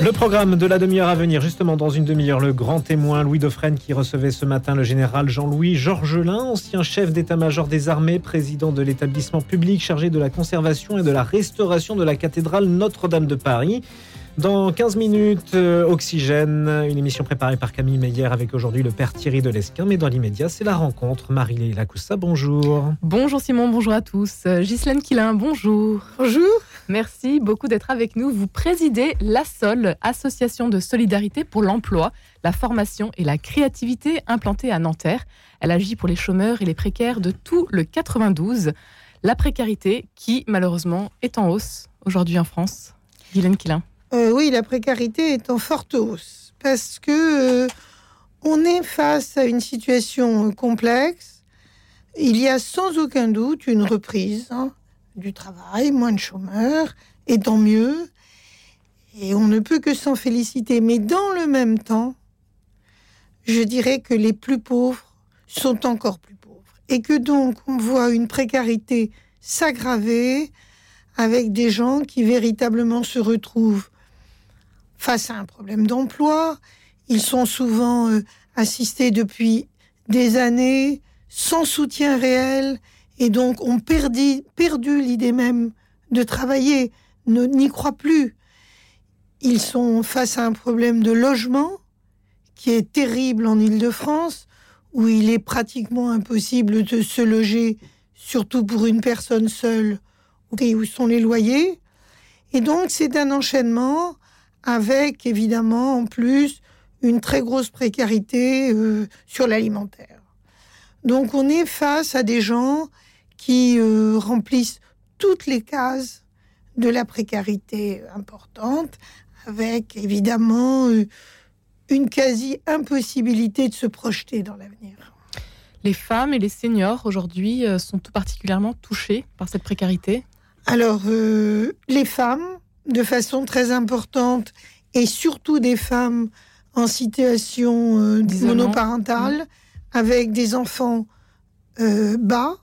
Le programme de la demi-heure à venir, justement dans une demi-heure, le grand témoin Louis Dauphren qui recevait ce matin le général Jean-Louis Georgelin, ancien chef d'état-major des armées, président de l'établissement public chargé de la conservation et de la restauration de la cathédrale Notre-Dame de Paris. Dans 15 minutes, euh, Oxygène, une émission préparée par Camille Meyer avec aujourd'hui le père Thierry de Lesquin. Mais dans l'immédiat, c'est la rencontre. Marie-Léla Coussa, bonjour. Bonjour Simon, bonjour à tous. Euh, Ghislaine Quilin, bonjour. Bonjour. Merci beaucoup d'être avec nous. Vous présidez l'ASSOL, Association de solidarité pour l'emploi, la formation et la créativité implantée à Nanterre. Elle agit pour les chômeurs et les précaires de tout le 92. La précarité qui, malheureusement, est en hausse aujourd'hui en France. Guylaine Quilin. Euh, oui, la précarité est en forte hausse parce que euh, on est face à une situation complexe. Il y a sans aucun doute une reprise hein, du travail, moins de chômeurs, et tant mieux. Et on ne peut que s'en féliciter. Mais dans le même temps, je dirais que les plus pauvres sont encore plus pauvres. Et que donc on voit une précarité s'aggraver avec des gens qui véritablement se retrouvent face à un problème d'emploi. Ils sont souvent euh, assistés depuis des années sans soutien réel et donc ont perdu, perdu l'idée même de travailler, n'y croient plus. Ils sont face à un problème de logement qui est terrible en Île-de-France, où il est pratiquement impossible de se loger, surtout pour une personne seule, où sont les loyers. Et donc c'est un enchaînement avec évidemment en plus une très grosse précarité euh, sur l'alimentaire. Donc on est face à des gens qui euh, remplissent toutes les cases de la précarité importante, avec évidemment euh, une quasi-impossibilité de se projeter dans l'avenir. Les femmes et les seniors aujourd'hui sont tout particulièrement touchés par cette précarité? Alors, les femmes, de façon très importante et surtout des femmes en situation euh, monoparentale avec des enfants euh, bas,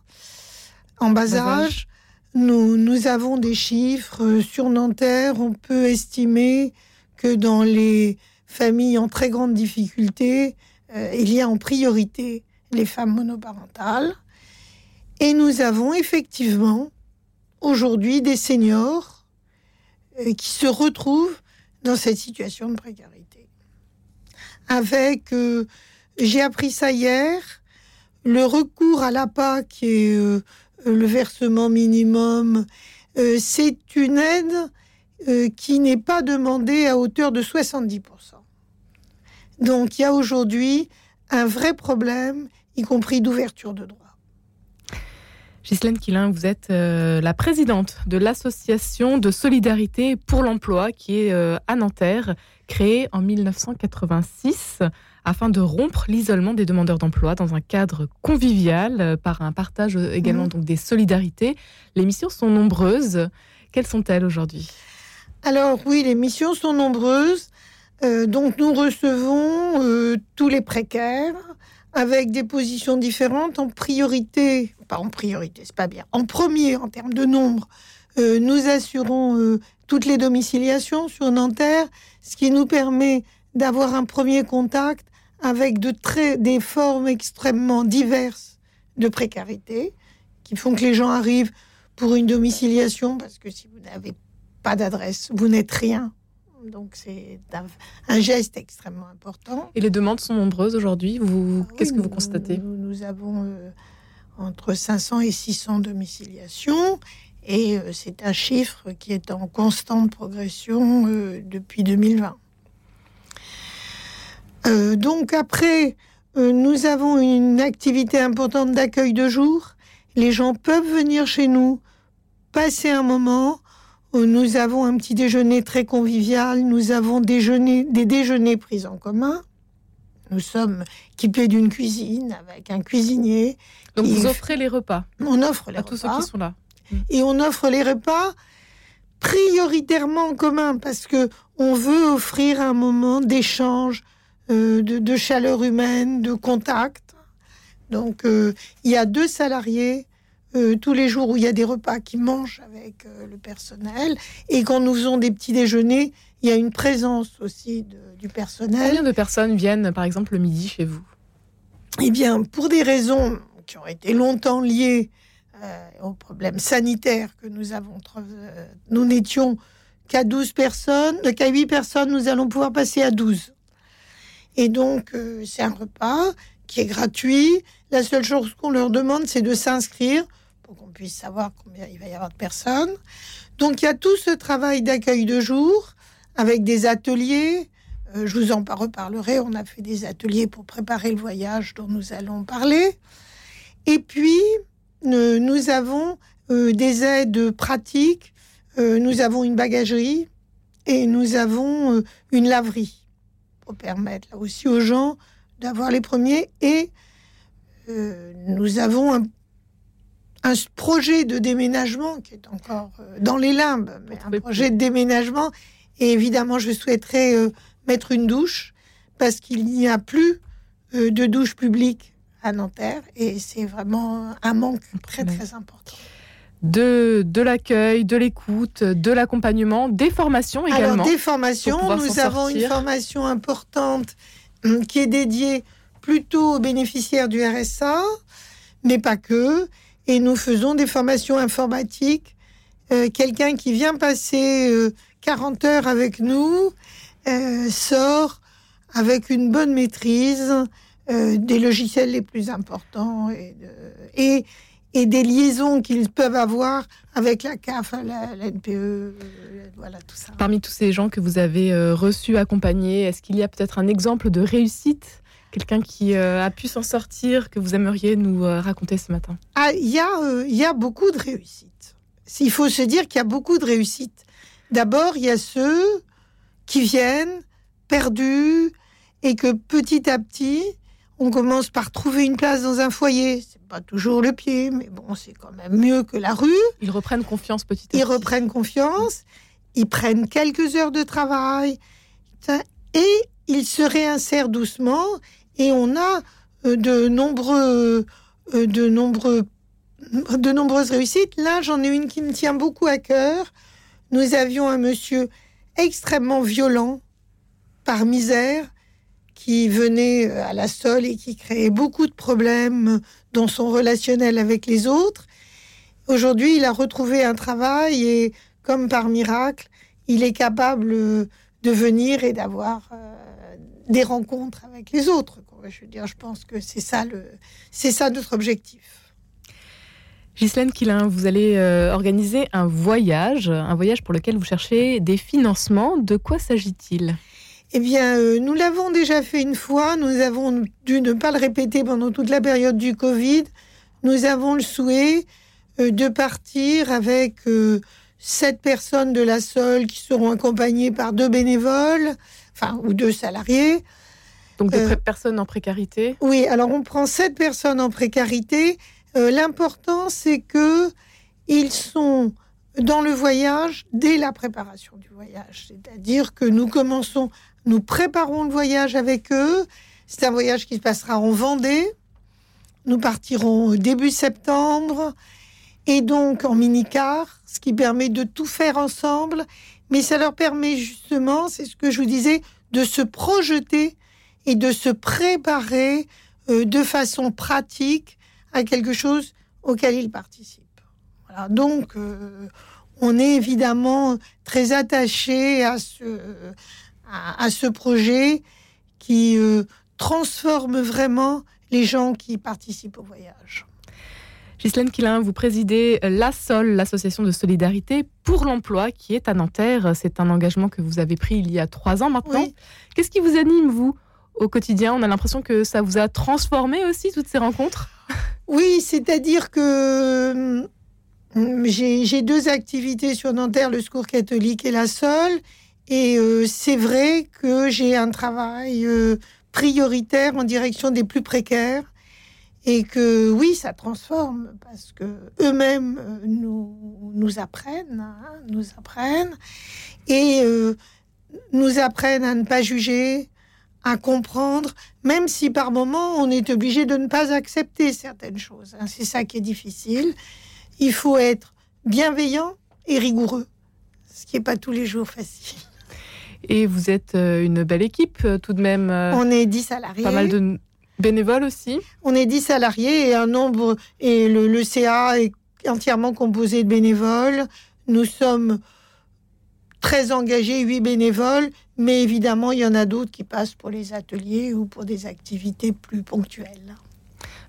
en bas âge. Nous, nous avons des chiffres euh, sur Nanterre. On peut estimer que dans les familles en très grande difficulté, il y a en priorité les femmes monoparentales. Et nous avons effectivement aujourd'hui des seniors qui se retrouvent dans cette situation de précarité. Avec, euh, j'ai appris ça hier, le recours à l'APA, qui est euh, le versement minimum, c'est une aide qui n'est pas demandée à hauteur de 70%. Donc il y a aujourd'hui un vrai problème, y compris d'ouverture de droit. Ghislaine Quilin, vous êtes euh, la présidente de l'association de solidarité pour l'emploi qui est euh, à Nanterre, créée en 1986 afin de rompre l'isolement des demandeurs d'emploi dans un cadre convivial euh, par un partage également mmh. donc des solidarités. Les missions sont nombreuses. Quelles sont-elles aujourd'hui? Alors oui, les missions sont nombreuses. donc nous recevons tous les précaires avec des positions différentes en priorité pas en priorité, c'est pas bien. En premier, en termes de nombre, euh, nous assurons euh, toutes les domiciliations sur Nanterre, ce qui nous permet d'avoir un premier contact avec des formes extrêmement diverses de précarité, qui font que les gens arrivent pour une domiciliation, parce que si vous n'avez pas d'adresse, vous n'êtes rien. Donc c'est un, geste extrêmement important. Et les demandes sont nombreuses aujourd'hui. Vous, qu'est-ce que vous constatez? nous, avons euh, entre 500 et 600 domiciliations. Et euh, c'est un chiffre qui est en constante progression euh, depuis 2020. Euh, donc après, nous avons une activité importante d'accueil de jour. Les gens peuvent venir chez nous, passer un moment. Nous avons un petit déjeuner très convivial. Nous avons des déjeuners pris en commun. Nous sommes équipés d'une cuisine avec un cuisinier. Donc vous offrez les repas On offre les à repas. tous ceux qui sont là. Et on offre les repas prioritairement en commun parce que on veut offrir un moment d'échange, euh, de, chaleur humaine, de contact. Donc euh, il y a deux salariés euh, tous les jours où il y a des repas qui mangent avec euh, le personnel. Et quand nous faisons des petits déjeuners, il y a une présence aussi du personnel. Combien de personnes viennent, par exemple, le midi chez vous? Eh bien, pour des raisons qui ont été longtemps liées euh, aux problèmes sanitaires que nous avons, nous n'étions qu'à 12 personnes, qu'à 8 personnes, nous allons pouvoir passer à 12. Et donc, c'est un repas qui est gratuit. La seule chose qu'on leur demande, c'est de s'inscrire pour qu'on puisse savoir combien il va y avoir de personnes. Donc il y a tout ce travail d'accueil de jour avec des ateliers. Euh, je vous en reparlerai. On a fait des ateliers pour préparer le voyage dont nous allons parler. Et puis, euh, nous avons euh, des aides pratiques. nous avons une bagagerie et nous avons une laverie pour permettre là aussi aux gens d'avoir les premiers. Et nous avons un un projet de déménagement qui est encore euh, dans les limbes, mais un projet de déménagement. Et évidemment, je souhaiterais euh, mettre une douche parce qu'il n'y a plus euh, de douche publique à Nanterre et c'est vraiment un manque très très important. De, de l'accueil, de l'écoute, de l'accompagnement, des formations également. Alors, des formations, nous avons une formation importante hum, qui est dédiée plutôt aux bénéficiaires du RSA, mais pas que et nous faisons des formations informatiques. Euh, quelqu'un qui vient passer 40 euh, heures avec nous euh, sort avec une bonne maîtrise des logiciels les plus importants et, et, et des liaisons qu'ils peuvent avoir avec la CAF, la, la NPE, voilà tout ça. Parmi tous ces gens que vous avez reçus, accompagnés, est-ce qu'il y a peut-être un exemple de réussite quelqu'un qui euh, a pu s'en sortir, que vous aimeriez nous euh, raconter ce matin? Ah, Il y, euh, y, a beaucoup de réussites. Il faut se dire qu'il y a beaucoup de réussites. D'abord, il y a ceux qui viennent perdus et que petit à petit, on commence par trouver une place dans un foyer. C'est pas toujours le pied, mais bon, c'est quand même mieux que la rue. Ils reprennent confiance petit à petit. Ils reprennent confiance. Ils prennent quelques heures de travail et ils se réinsèrent doucement et on a euh, de nombreux, euh, de nombreux, de nombreuses réussites. Là, j'en ai une qui me tient beaucoup à cœur. Nous avions un monsieur extrêmement violent, par misère, qui venait euh, à la sole et qui créait beaucoup de problèmes dans son relationnel avec les autres. Aujourd'hui, il a retrouvé un travail et, comme par miracle, il est capable de venir et d'avoir des rencontres avec les autres. Je veux dire, je pense que c'est ça, le, c'est ça notre objectif. Ghislaine Quilin, vous allez euh, organiser un voyage, un voyage pour lequel vous cherchez des financements. De quoi s'agit-il? Eh bien, euh, nous l'avons déjà fait une fois. Nous avons dû ne pas le répéter pendant toute la période du Covid. Nous avons le souhait euh, de partir avec sept personnes de la SOL qui seront accompagnées par deux bénévoles, enfin, ou deux salariés. Donc des euh, personnes en précarité Oui, alors on prend sept personnes en précarité. Euh, l'important, c'est que ils sont dans le voyage dès la préparation du voyage. C'est-à-dire que nous commençons, nous préparons le voyage avec eux. C'est un voyage qui se passera en Vendée. Nous partirons début septembre et donc en mini-car, ce qui permet de tout faire ensemble. Mais ça leur permet justement, c'est ce que je vous disais, de se projeter et de se préparer euh, de façon pratique à quelque chose auquel ils participent. Voilà. Donc, euh, on est évidemment très attaché à ce, à, ce projet qui euh, transforme vraiment les gens qui participent au voyage. Ghislaine Quilin, vous présidez l'ASOL, l'association de solidarité pour l'emploi, qui est à Nanterre. C'est un engagement que vous avez pris il y a trois ans maintenant. Qu'est-ce qui vous anime, vous, au quotidien? On a l'impression que ça vous a transformé aussi, toutes ces rencontres Oui, c'est-à-dire que hum, j'ai deux activités sur Nanterre, le secours catholique et la SOL. Et euh, c'est vrai que j'ai un travail euh, prioritaire en direction des plus précaires. Et que oui, ça transforme parce que eux-mêmes euh, nous, nous apprennent, hein, nous apprennent et nous apprennent à ne pas juger, à comprendre, même si par moment on est obligé de ne pas accepter certaines choses. hein. C'est ça qui est difficile. Il faut être bienveillant et rigoureux, ce qui n'est pas tous les jours facile. Et vous êtes euh, une belle équipe euh, tout de même. euh, On est 10 salariés. pas mal de bénévoles aussi. On est 10 salariés et un nombre et le, le CA est entièrement composé de bénévoles. Nous sommes très engagés, 8 bénévoles, mais évidemment, il y en a d'autres qui passent pour les ateliers ou pour des activités plus ponctuelles.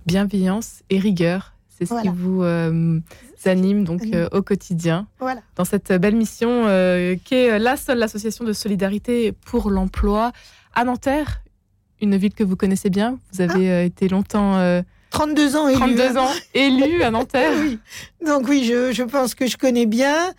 Bienveillance et rigueur, c'est ce Voilà. qui vous euh, anime donc euh, au quotidien. Voilà. dans cette belle mission euh, qui est la seule association de solidarité pour l'emploi à Nanterre, une ville que vous connaissez bien. Vous avez euh, été longtemps, euh, 32 ans élu. 32 ans, élu à Nanterre. Oui. Donc oui, je, je pense que je connais bien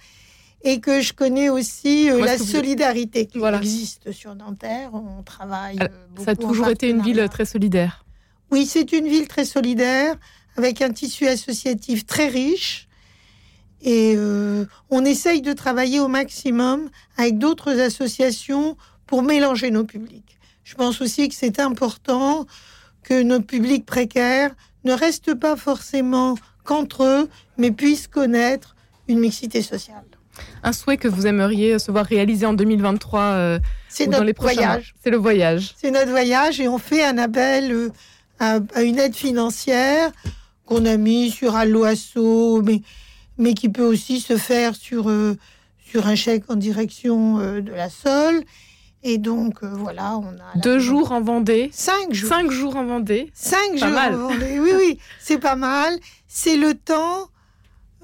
et que je connais aussi euh, la vous- solidarité qui Voilà. existe sur Nanterre. On travaille. Alors, euh, Ça a toujours été une ville très solidaire. Oui, c'est une ville très solidaire, avec un tissu associatif très riche. Et euh, on essaye de travailler au maximum avec d'autres associations pour mélanger nos publics. Je pense aussi que c'est important que nos publics précaires ne restent pas forcément qu'entre eux, mais puissent connaître une mixité sociale. Un souhait que vous aimeriez se voir réalisé en 2023 euh, C'est dans les prochains mois. voyage. C'est le voyage. C'est notre voyage et on fait un appel euh, à, à une aide financière qu'on a mis sur Alloasso, mais, mais qui peut aussi se faire sur, euh, sur un chèque en direction euh, de la Sol. Et donc, euh, voilà, on a... Deux jours en Vendée, Cinq jours. cinq jours en Vendée. Cinq Pas jours. mal. en Vendée. Oui, oui, c'est pas mal. C'est le temps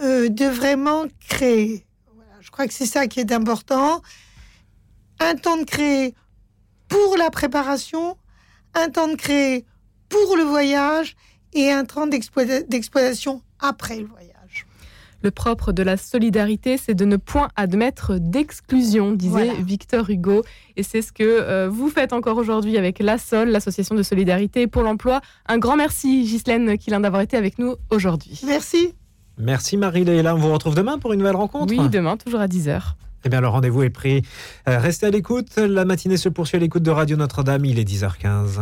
euh, de vraiment créer. Voilà, je crois que c'est ça qui est important. Un temps de créer pour la préparation, un temps de créer pour le voyage et un temps d'exploita- d'exploitation après le voyage. Le propre de la solidarité, c'est de ne point admettre d'exclusion, disait Voilà. Victor Hugo. Et c'est ce que euh, vous faites encore aujourd'hui avec l'ASOL, l'Association de solidarité pour l'emploi. Un grand merci, Ghislaine Quilin, d'avoir été avec nous aujourd'hui. Merci. Merci Marie-Léla. On vous retrouve demain pour une nouvelle rencontre. Oui, demain, toujours à 10h. Eh bien, le rendez-vous est pris. Euh, restez à l'écoute. La matinée se poursuit à l'écoute de Radio Notre-Dame. Il est 10h15.